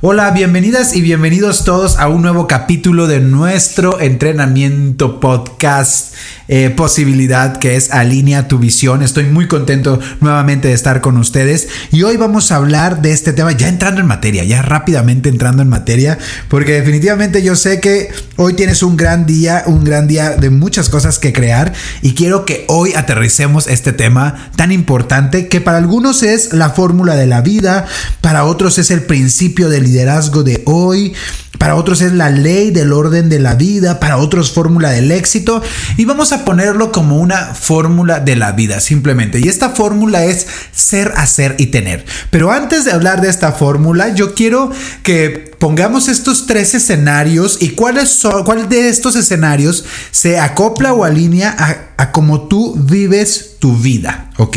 Hola, bienvenidas y bienvenidos todos a un nuevo capítulo de nuestro entrenamiento podcast eh, posibilidad que es Alinea tu visión. Estoy muy contento nuevamente de estar con ustedes y hoy vamos a hablar de este tema ya entrando en materia, ya rápidamente entrando en materia, porque definitivamente yo sé que hoy tienes un gran día, un gran día de muchas cosas que crear y quiero que hoy aterricemos este tema tan importante que para algunos es la fórmula de la vida, para otros es el principio del liderazgo de hoy, para otros es la ley del orden de la vida, para otros fórmula del éxito y vamos a ponerlo como una fórmula de la vida simplemente. Y esta fórmula es ser, hacer y tener. Pero antes de hablar de esta fórmula, yo quiero que pongamos estos tres escenarios y cuáles son, cuál de estos escenarios se acopla o alinea a, a cómo tú vives tu vida, ¿ok?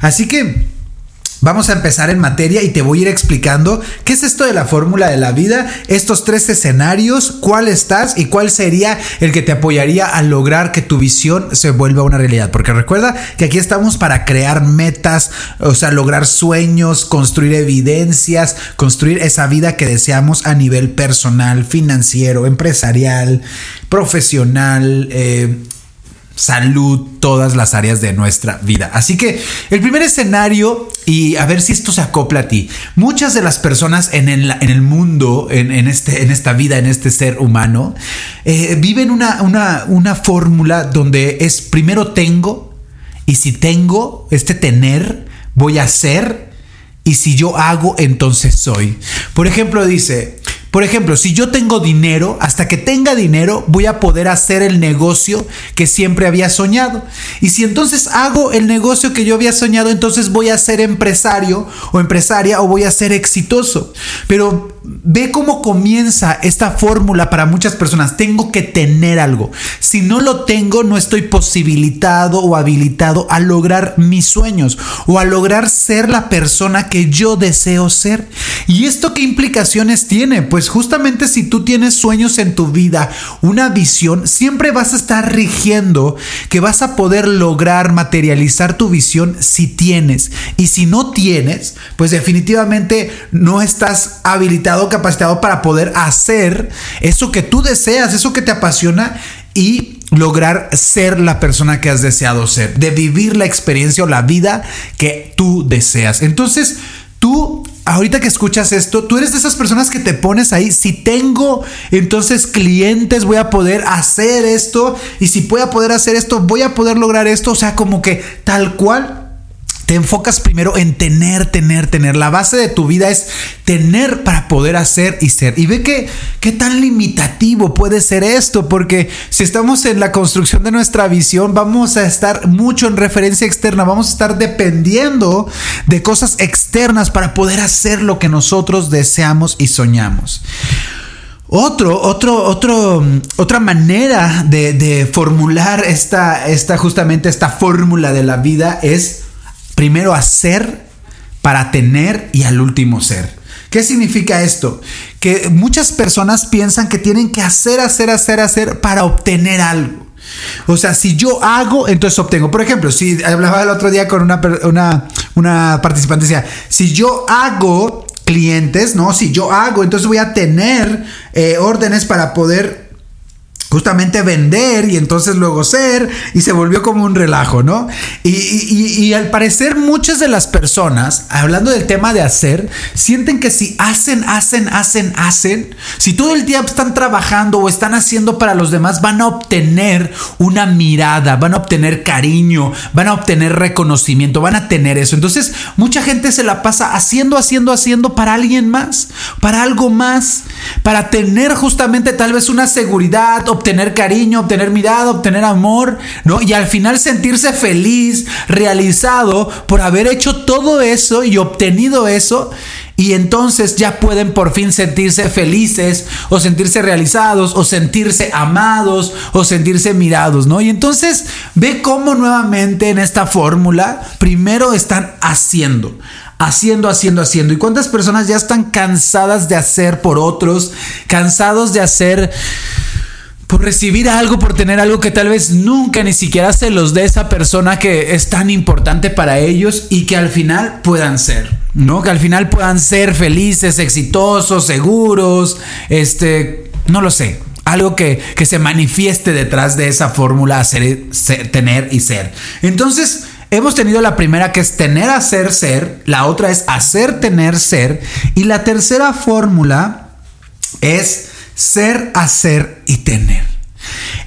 Así que... Vamos a empezar en materia y te voy a ir explicando qué es esto de la fórmula de la vida, estos tres escenarios, cuál estás y cuál sería el que te apoyaría a lograr que tu visión se vuelva una realidad. Porque recuerda que aquí estamos para crear metas, o sea, lograr sueños, construir evidencias, construir esa vida que deseamos a nivel personal, financiero, empresarial, profesional, eh, salud, todas las áreas de nuestra vida. Así que el primer escenario, y a ver si esto se acopla a ti, muchas de las personas en el, en el mundo, en, en, este, en esta vida, en este ser humano, eh, viven una, una, una fórmula donde es primero tengo, y si tengo, este tener, voy a ser, y si yo hago, entonces soy. Por ejemplo, dice, por ejemplo, si yo tengo dinero, hasta que tenga dinero voy a poder hacer el negocio que siempre había soñado. Y si entonces hago el negocio que yo había soñado, entonces voy a ser empresario o empresaria o voy a ser exitoso. Pero ve cómo comienza esta fórmula para muchas personas. Tengo que tener algo. Si no lo tengo, no estoy posibilitado o habilitado a lograr mis sueños o a lograr ser la persona que yo deseo ser. ¿Y esto qué implicaciones tiene? Pues justamente si tú tienes sueños en tu vida, una visión, siempre vas a estar rigiendo que vas a poder lograr materializar tu visión si tienes. Y si no tienes, pues definitivamente no estás habilitado, capacitado para poder hacer eso que tú deseas, eso que te apasiona y lograr ser la persona que has deseado ser, de vivir la experiencia o la vida que tú deseas. Entonces, tú ahorita que escuchas esto, tú eres de esas personas que te pones ahí, si tengo entonces clientes, voy a poder hacer esto, y si voy a poder hacer esto, voy a poder lograr esto, o sea, como que tal cual te enfocas primero en tener, tener, tener. La base de tu vida es tener para poder hacer y ser. Y ve que qué tan limitativo puede ser esto, porque si estamos en la construcción de nuestra visión, vamos a estar mucho en referencia externa, vamos a estar dependiendo de cosas externas para poder hacer lo que nosotros deseamos y soñamos. Otro, otro, otro, otra manera de, formular esta, esta, justamente esta fórmula de la vida es primero hacer para tener y al último ser. ¿Qué significa esto? Que muchas personas piensan que tienen que hacer, hacer, hacer, hacer para obtener algo. O sea, si yo hago, entonces obtengo. Por ejemplo, si hablaba el otro día con una, una, una participante, decía, si yo hago clientes, ¿no? Si yo hago, entonces voy a tener eh, órdenes para poder justamente vender y entonces luego ser y se volvió como un relajo, ¿no? Y, y, al parecer muchas de las personas, hablando del tema de hacer, sienten que si hacen, hacen, hacen, hacen, si todo el día están trabajando o están haciendo para los demás, van a obtener una mirada, van a obtener cariño, van a obtener reconocimiento, van a tener eso. Entonces mucha gente se la pasa haciendo, haciendo, haciendo para alguien más, para algo más, para tener justamente tal vez una seguridad obtener cariño, obtener mirada, obtener amor, ¿no? Y al final sentirse feliz, realizado por haber hecho todo eso y obtenido eso. Y entonces ya pueden por fin sentirse felices o sentirse realizados o sentirse amados o sentirse mirados, ¿no? Y entonces ve cómo nuevamente en esta fórmula primero están haciendo haciendo, haciendo, haciendo. ¿Y cuántas personas ya están cansadas de hacer por otros? Cansados de hacer por recibir algo, por tener algo que tal vez nunca ni siquiera se los dé esa persona que es tan importante para ellos y que al final puedan ser, ¿no? Que al final puedan ser felices, exitosos, seguros, este, no lo sé. Algo que, que se manifieste detrás de esa fórmula, tener y ser. Entonces, Hemos tenido la primera que es tener, hacer, ser. La otra es hacer, tener, ser. Y la tercera fórmula es ser, hacer y tener.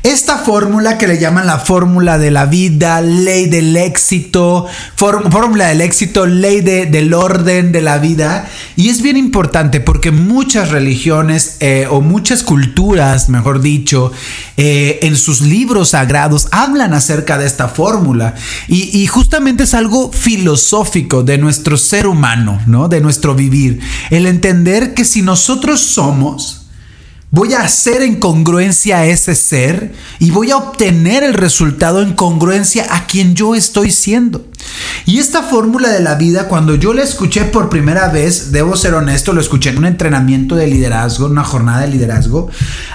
Esta fórmula que le llaman la fórmula de la vida, ley del éxito, fórmula del éxito, ley del orden de la vida. Y es bien importante porque muchas religiones eh, o muchas culturas, mejor dicho, eh, en sus libros sagrados hablan acerca de esta fórmula. Y, y, justamente es algo filosófico de nuestro ser humano, ¿no? De nuestro vivir. El entender que si nosotros somos Voy a hacer en congruencia a ese ser y voy a obtener el resultado en congruencia a quien yo estoy siendo. Y esta fórmula de la vida, cuando yo la escuché por primera vez, debo ser honesto, lo escuché en un entrenamiento de liderazgo, una jornada de liderazgo,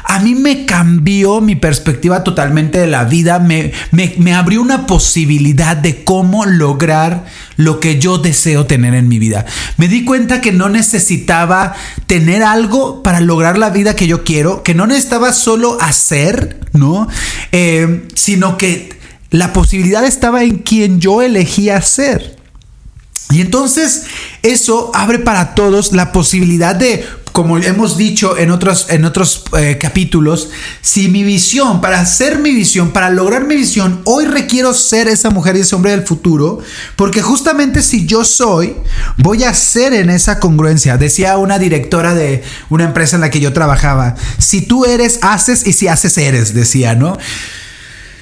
a mí me cambió mi perspectiva totalmente de la vida, me, me, abrió una posibilidad de cómo lograr lo que yo deseo tener en mi vida. Me di cuenta que no necesitaba tener algo para lograr la vida que yo quiero, que no necesitaba solo hacer, ¿no? Eh, sino que la posibilidad estaba en quien yo elegía ser. Y entonces eso abre para todos la posibilidad de como hemos dicho en otros, en otros eh, capítulos, si mi visión, para hacer mi visión, para lograr mi visión, hoy requiero ser esa mujer y ese hombre del futuro, porque justamente si yo soy, voy a ser en esa congruencia. Decía una directora de una empresa en la que yo trabajaba, si tú eres, haces y si haces, eres, decía, ¿no?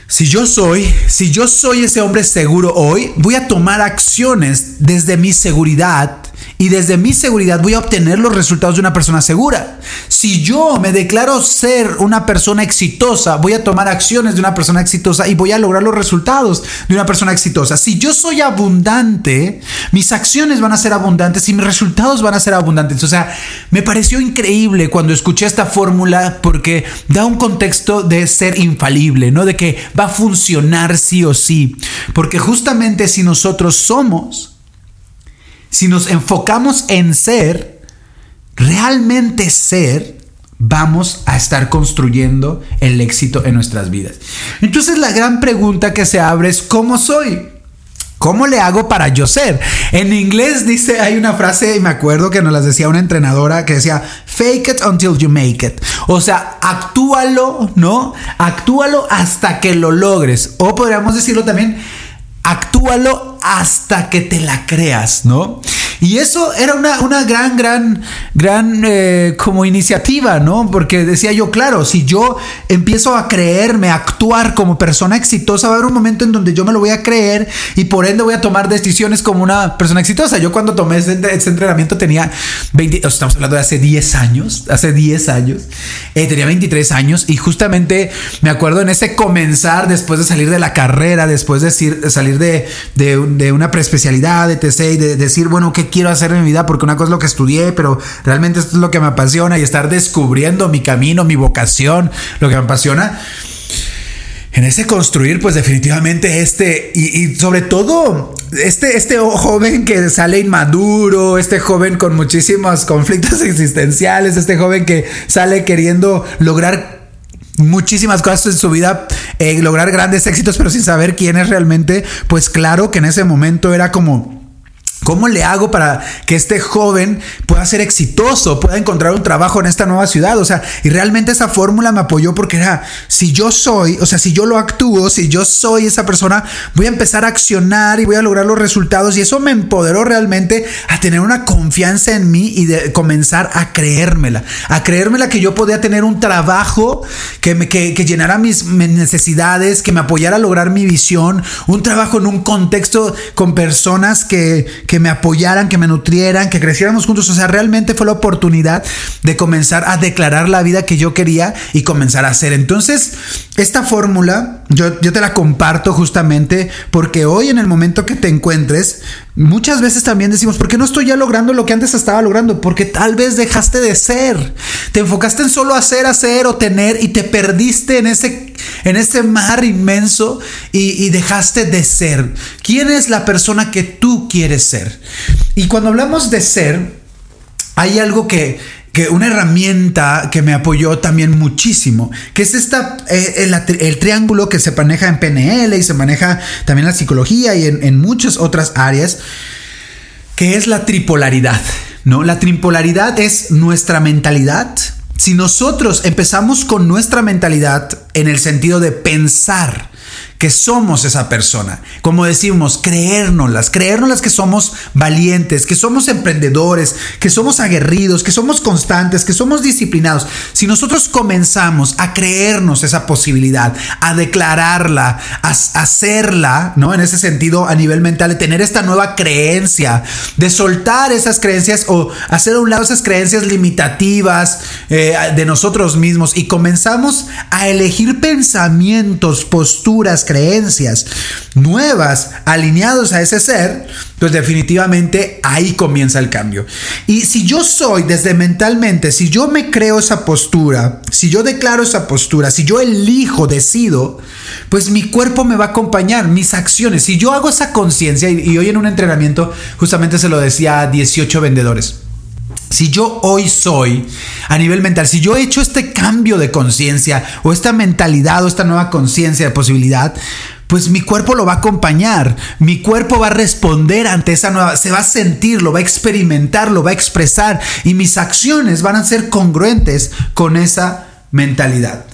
Si yo soy, si yo soy ese hombre seguro hoy, voy a tomar acciones desde mi seguridad y desde mi seguridad voy a obtener los resultados de una persona segura. Si yo me declaro ser una persona exitosa, voy a tomar acciones de una persona exitosa y voy a lograr los resultados de una persona exitosa. Si yo soy abundante, mis acciones van a ser abundantes y mis resultados van a ser abundantes. O sea, me pareció increíble cuando escuché esta fórmula porque da un contexto de ser infalible, ¿no? De que va a funcionar sí o sí. Porque justamente si nosotros somos si nos enfocamos en ser, realmente ser, vamos a estar construyendo el éxito en nuestras vidas. Entonces la gran pregunta que se abre es, ¿cómo soy? ¿Cómo le hago para yo ser? En inglés dice, hay una frase, y me acuerdo que nos las decía una entrenadora que decía, fake it until you make it. O sea, actúalo, ¿no? Actúalo hasta que lo logres. O podríamos decirlo también, actúalo hasta que te la creas, ¿no? Y eso era una, una gran, gran, gran eh, como iniciativa, ¿no? Porque decía yo, claro, si yo empiezo a creerme, a actuar como persona exitosa, va a haber un momento en donde yo me lo voy a creer y por ende voy a tomar decisiones como una persona exitosa. Yo cuando tomé ese, entrenamiento tenía 20, estamos hablando de hace 10 años, hace 10 años, eh, tenía 23 años y justamente me acuerdo en ese comenzar después de salir de la carrera, después de salir de, de, de una preespecialidad, de TC y de decir, bueno, ¿qué quiero hacer en mi vida, porque una cosa es lo que estudié, pero realmente esto es lo que me apasiona y estar descubriendo mi camino, mi vocación, lo que me apasiona. En ese construir, pues definitivamente este, y, sobre todo este, este joven que sale inmaduro, este joven con muchísimos conflictos existenciales, este joven que sale queriendo lograr muchísimas cosas en su vida, eh, lograr grandes éxitos, pero sin saber quién es realmente, pues claro que en ese momento era como ¿Cómo le hago para que este joven pueda ser exitoso, pueda encontrar un trabajo en esta nueva ciudad? O sea, y realmente esa fórmula me apoyó porque era, si yo soy, o sea, si yo lo actúo, si yo soy esa persona, voy a empezar a accionar y voy a lograr los resultados. Y eso me empoderó realmente a tener una confianza en mí y de comenzar a creérmela, a creérmela que yo podía tener un trabajo que, que, que llenara mis necesidades, que me apoyara a lograr mi visión, un trabajo en un contexto con personas que, que que me apoyaran, que me nutrieran, que creciéramos juntos. O sea, realmente fue la oportunidad de comenzar a declarar la vida que yo quería y comenzar a hacer. Entonces, esta fórmula yo, yo te la comparto justamente porque hoy en el momento que te encuentres, muchas veces también decimos, ¿por qué no estoy ya logrando lo que antes estaba logrando? Porque tal vez dejaste de ser. Te enfocaste en solo hacer, hacer o tener y te perdiste en ese, en ese mar inmenso y, y dejaste de ser. ¿Quién es la persona que tú quieres ser? Y cuando hablamos de ser, hay algo que, que una herramienta que me apoyó también muchísimo, que es esta, eh, el, triángulo que se maneja en PNL y se maneja también en la psicología y en, en muchas otras áreas, que es la tripolaridad. ¿no? La tripolaridad es nuestra mentalidad. Si nosotros empezamos con nuestra mentalidad en el sentido de pensar, que somos esa persona. Como decimos, creérnoslas, creérnoslas que somos valientes, que somos emprendedores, que somos aguerridos, que somos constantes, que somos disciplinados. Si nosotros comenzamos a creernos esa posibilidad, a declararla, a hacerla, ¿no? En ese sentido, a nivel mental, de tener esta nueva creencia, de soltar esas creencias o hacer a un lado esas creencias limitativas eh, de nosotros mismos y comenzamos a elegir pensamientos, posturas, creencias nuevas alineados a ese ser, pues definitivamente ahí comienza el cambio. Y si yo soy desde mentalmente, si yo me creo esa postura, si yo declaro esa postura, si yo elijo, decido, pues mi cuerpo me va a acompañar, mis acciones. Si yo hago esa conciencia, y, hoy en un entrenamiento justamente se lo decía a 18 vendedores. Si yo hoy soy a nivel mental, si yo he hecho este cambio de conciencia o esta mentalidad o esta nueva conciencia de posibilidad, pues mi cuerpo lo va a acompañar, mi cuerpo va a responder ante esa nueva, se va a sentir, lo va a experimentar, lo va a expresar y mis acciones van a ser congruentes con esa mentalidad.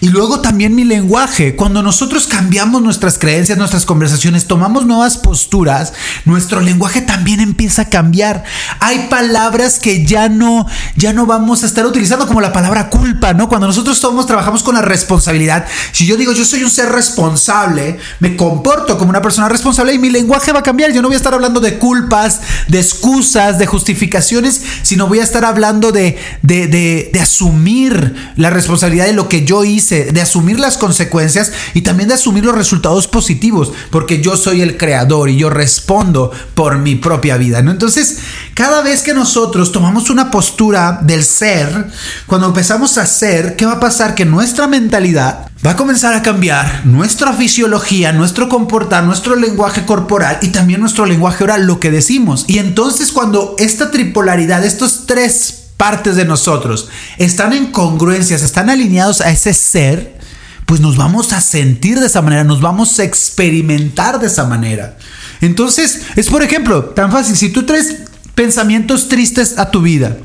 Y luego también mi lenguaje. Cuando nosotros cambiamos nuestras creencias, nuestras conversaciones, tomamos nuevas posturas, nuestro lenguaje también empieza a cambiar. Hay palabras que ya no, ya no vamos a estar utilizando como la palabra culpa, ¿no? Cuando nosotros somos, trabajamos con la responsabilidad. Si yo digo yo soy un ser responsable, me comporto como una persona responsable y mi lenguaje va a cambiar. Yo no voy a estar hablando de culpas, de excusas, de justificaciones, sino voy a estar hablando de, de, de, de asumir la responsabilidad de lo que yo hice, de asumir las consecuencias y también de asumir los resultados positivos, porque yo soy el creador y yo respondo por mi propia vida, ¿no? Entonces, cada vez que nosotros tomamos una postura del ser, cuando empezamos a ser, ¿qué va a pasar? Que nuestra mentalidad va a comenzar a cambiar nuestra fisiología, nuestro comportar, nuestro lenguaje corporal y también nuestro lenguaje oral, lo que decimos. Y entonces cuando esta tripolaridad, estos tres partes de nosotros están en congruencias, están alineados a ese ser, pues nos vamos a sentir de esa manera, nos vamos a experimentar de esa manera. Entonces, es por ejemplo, tan fácil, si tú traes pensamientos tristes a tu vida,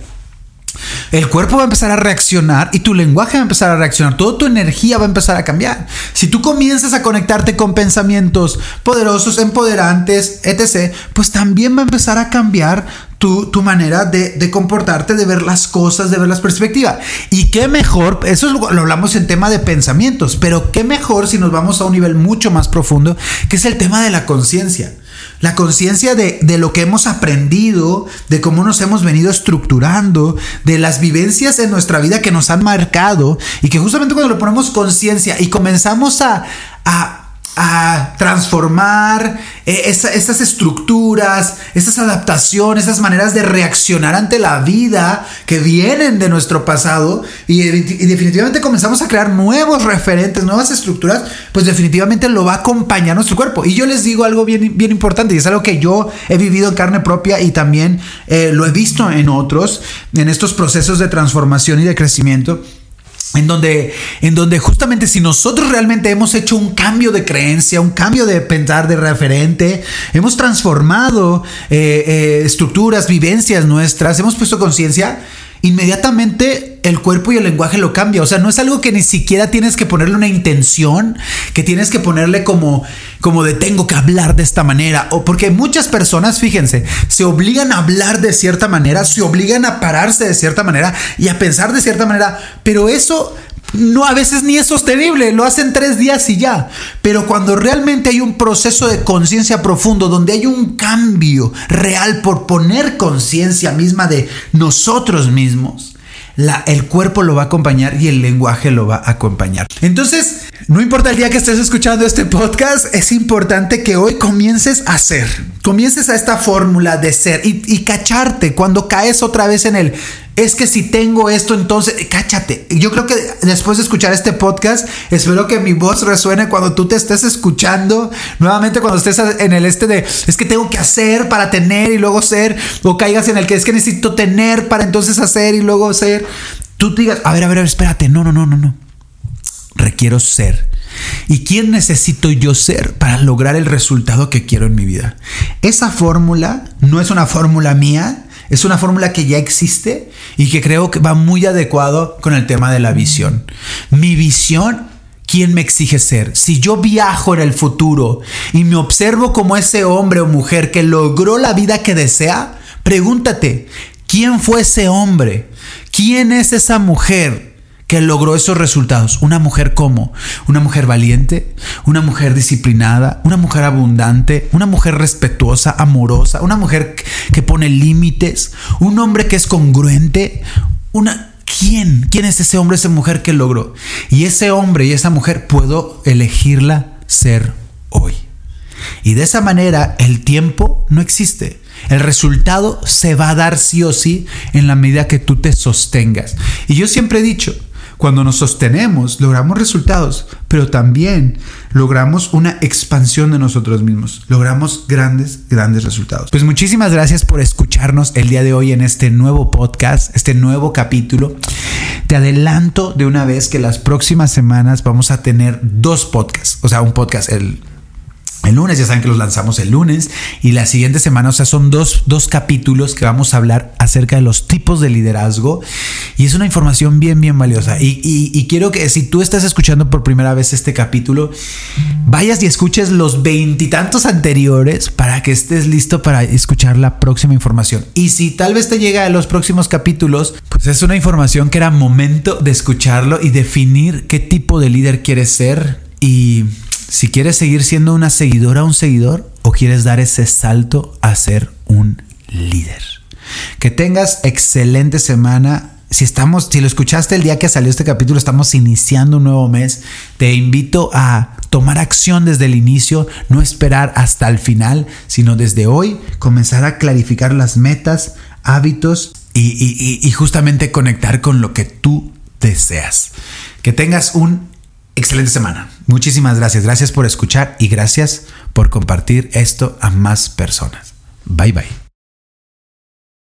el cuerpo va a empezar a reaccionar y tu lenguaje va a empezar a reaccionar. Toda tu energía va a empezar a cambiar. Si tú comienzas a conectarte con pensamientos poderosos, empoderantes, etc., pues también va a empezar a cambiar tu, manera de, comportarte, de ver las cosas, de ver las perspectivas. Y qué mejor, eso lo, lo hablamos en tema de pensamientos, pero qué mejor si nos vamos a un nivel mucho más profundo, que es el tema de la conciencia. La conciencia de, de, lo que hemos aprendido, de cómo nos hemos venido estructurando, de las vivencias en nuestra vida que nos han marcado y que justamente cuando lo ponemos conciencia y comenzamos a, a a transformar eh, esas estructuras, esas adaptaciones, esas maneras de reaccionar ante la vida que vienen de nuestro pasado y, definitivamente comenzamos a crear nuevos referentes, nuevas estructuras, pues definitivamente lo va a acompañar nuestro cuerpo. Y yo les digo algo bien, bien importante y es algo que yo he vivido en carne propia y también eh, lo he visto en otros, en estos procesos de transformación y de crecimiento en donde, en donde justamente si nosotros realmente hemos hecho un cambio de creencia, un cambio de pensar de referente, hemos transformado eh, eh, estructuras, vivencias nuestras, hemos puesto conciencia, inmediatamente el cuerpo y el lenguaje lo cambia. O sea, no es algo que ni siquiera tienes que ponerle una intención, que tienes que ponerle como, como de tengo que hablar de esta manera. O porque muchas personas, fíjense, se obligan a hablar de cierta manera, se obligan a pararse de cierta manera y a pensar de cierta manera. Pero eso no a veces ni es sostenible, lo hacen tres días y ya. Pero cuando realmente hay un proceso de conciencia profundo, donde hay un cambio real por poner conciencia misma de nosotros mismos, el cuerpo lo va a acompañar y el lenguaje lo va a acompañar. Entonces, no importa el día que estés escuchando este podcast, es importante que hoy comiences a ser, comiences a esta fórmula de ser y, y cacharte cuando caes otra vez en el es que si tengo esto, entonces, cáchate. Yo creo que después de escuchar este podcast, espero que mi voz resuene cuando tú te estés escuchando. Nuevamente, cuando estés en el este de, es que tengo que hacer para tener y luego ser, o caigas en el que es que necesito tener para entonces hacer y luego ser. Tú digas, a ver, a ver, a ver, espérate, no, no, no, no, no. Requiero ser. ¿Y quién necesito yo ser para lograr el resultado que quiero en mi vida? Esa fórmula no es una fórmula mía, es una fórmula que ya existe y que creo que va muy adecuado con el tema de la visión. Mi visión ¿Quién me exige ser? Si yo viajo en el futuro y me observo como ese hombre o mujer que logró la vida que desea, pregúntate, ¿quién fue ese hombre? ¿Quién es esa mujer? Que logró esos resultados. Una mujer como, una mujer valiente, una mujer disciplinada, una mujer abundante, una mujer respetuosa, amorosa, una mujer que pone límites, un hombre que es congruente, una... ¿Quién? ¿Quién es ese hombre, esa mujer que logró? Y ese hombre y esa mujer puedo elegirla ser hoy. Y de esa manera el tiempo no existe. El resultado se va a dar sí o sí en la medida que tú te sostengas. Y yo siempre he dicho, cuando nos sostenemos, logramos resultados, pero también logramos una expansión de nosotros mismos. Logramos grandes, grandes resultados. Pues muchísimas gracias por escucharnos el día de hoy en este nuevo podcast, este nuevo capítulo. Te adelanto de una vez que las próximas semanas vamos a tener dos podcasts, o sea, un podcast, el el lunes, ya saben que los lanzamos el lunes y la siguiente semana, o sea, son dos, dos, capítulos que vamos a hablar acerca de los tipos de liderazgo y es una información bien, bien valiosa. Y, y, quiero que si tú estás escuchando por primera vez este capítulo, vayas y escuches los veintitantos anteriores para que estés listo para escuchar la próxima información. Y si tal vez te llega a los próximos capítulos, pues es una información que era momento de escucharlo y definir qué tipo de líder quieres ser y si quieres seguir siendo una seguidora un seguidor o quieres dar ese salto a ser un líder. Que tengas excelente semana. Si estamos, si lo escuchaste el día que salió este capítulo, estamos iniciando un nuevo mes. Te invito a tomar acción desde el inicio, no esperar hasta el final, sino desde hoy comenzar a clarificar las metas, hábitos y, y justamente conectar con lo que tú deseas. Que tengas un excelente semana. Muchísimas gracias. Gracias por escuchar y gracias por compartir esto a más personas. Bye bye.